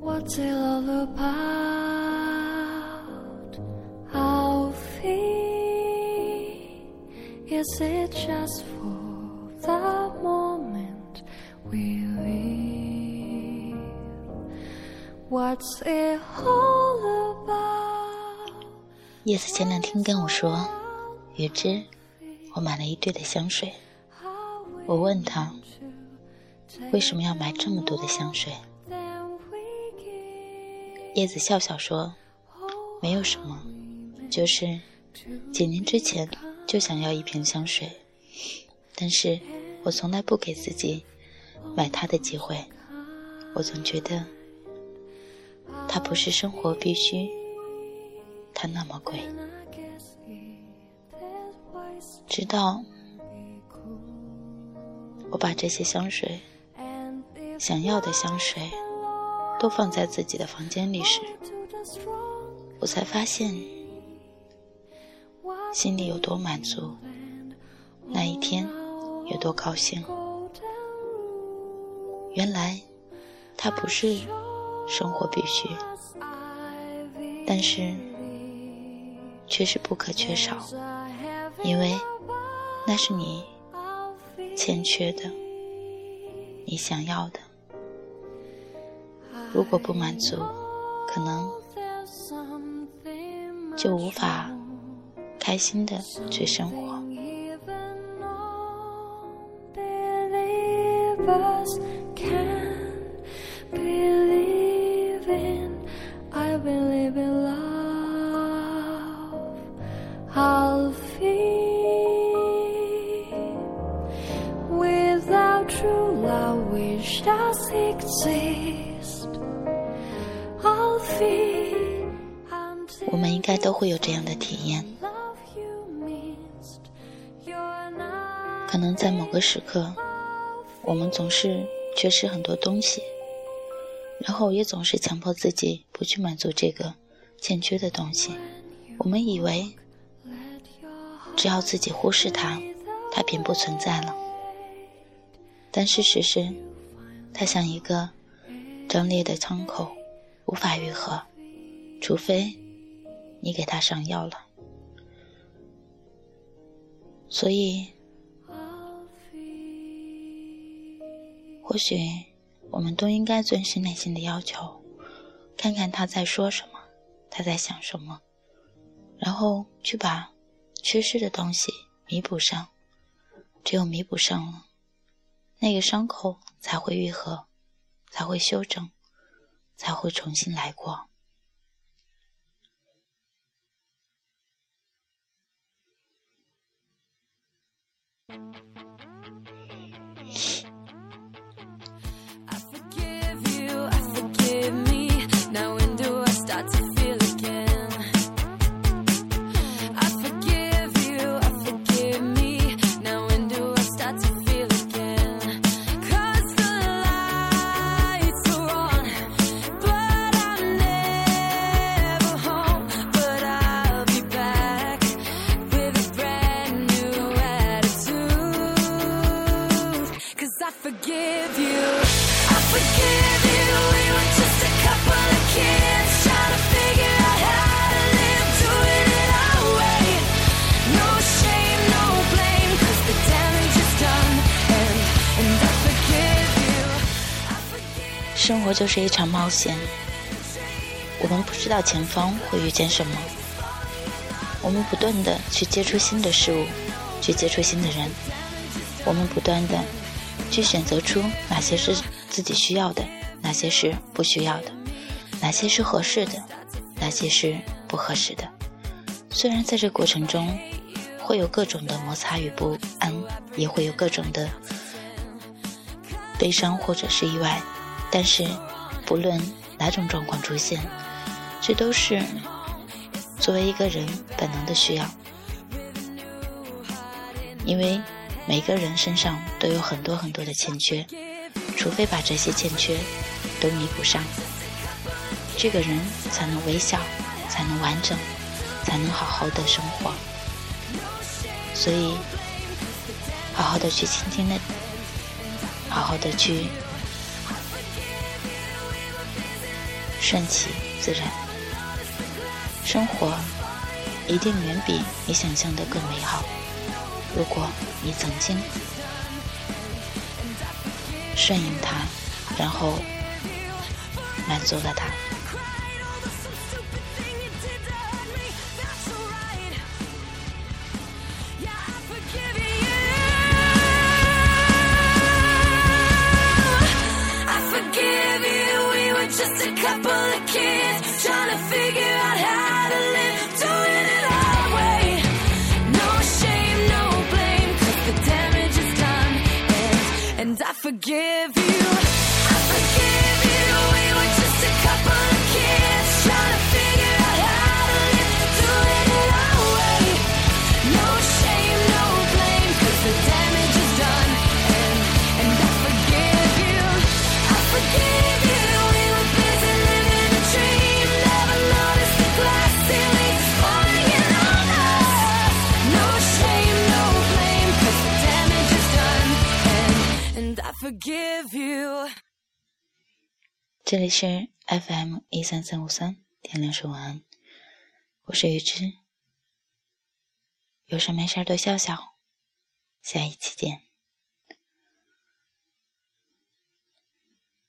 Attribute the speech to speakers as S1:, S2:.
S1: What's it all about? Alfie? Is it just for the moment we live? What's it all about?
S2: 叶子前两天跟我说：“雨之，我买了一堆的香水。”我问他：“为什么要买这么多的香水？”叶子笑笑说：“没有什么，就是几年之前就想要一瓶香水，但是我从来不给自己买它的机会。我总觉得它不是生活必须，它那么贵。直到我把这些香水，想要的香水。”都放在自己的房间里时，我才发现心里有多满足，那一天有多高兴。原来它不是生活必须，但是却是不可缺少，因为那是你欠缺的，你想要的。如果不满足，可能就无法开心的去生活。我们应该都会有这样的体验，可能在某个时刻，我们总是缺失很多东西，然后也总是强迫自己不去满足这个欠缺的东西。我们以为，只要自己忽视它，它便不存在了。但事实是，它像一个张裂的窗口，无法愈合，除非你给它上药了。所以，或许我们都应该遵循内心的要求，看看他在说什么，他在想什么，然后去把缺失的东西弥补上。只有弥补上了。那个伤口才会愈合，才会修整，才会重新来过。活就是一场冒险，我们不知道前方会遇见什么，我们不断的去接触新的事物，去接触新的人，我们不断的去选择出哪些是自己需要的，哪些是不需要的，哪些是合适的，哪些是不合适的。虽然在这过程中会有各种的摩擦与不安，也会有各种的悲伤或者是意外。但是，不论哪种状况出现，这都是作为一个人本能的需要。因为每个人身上都有很多很多的欠缺，除非把这些欠缺都弥补上，这个人才能微笑，才能完整，才能好好的生活。所以，好好的去倾听那好好的去顺其自然，生活一定远比你想象的更美好。如果你曾经顺应它，然后满足了它。
S1: Forgive you. I forgive you. We were just a couple give you
S2: 这里是 FM 一三三五三，天亮说晚安，我是雨之，有事没事多笑笑，下一期见。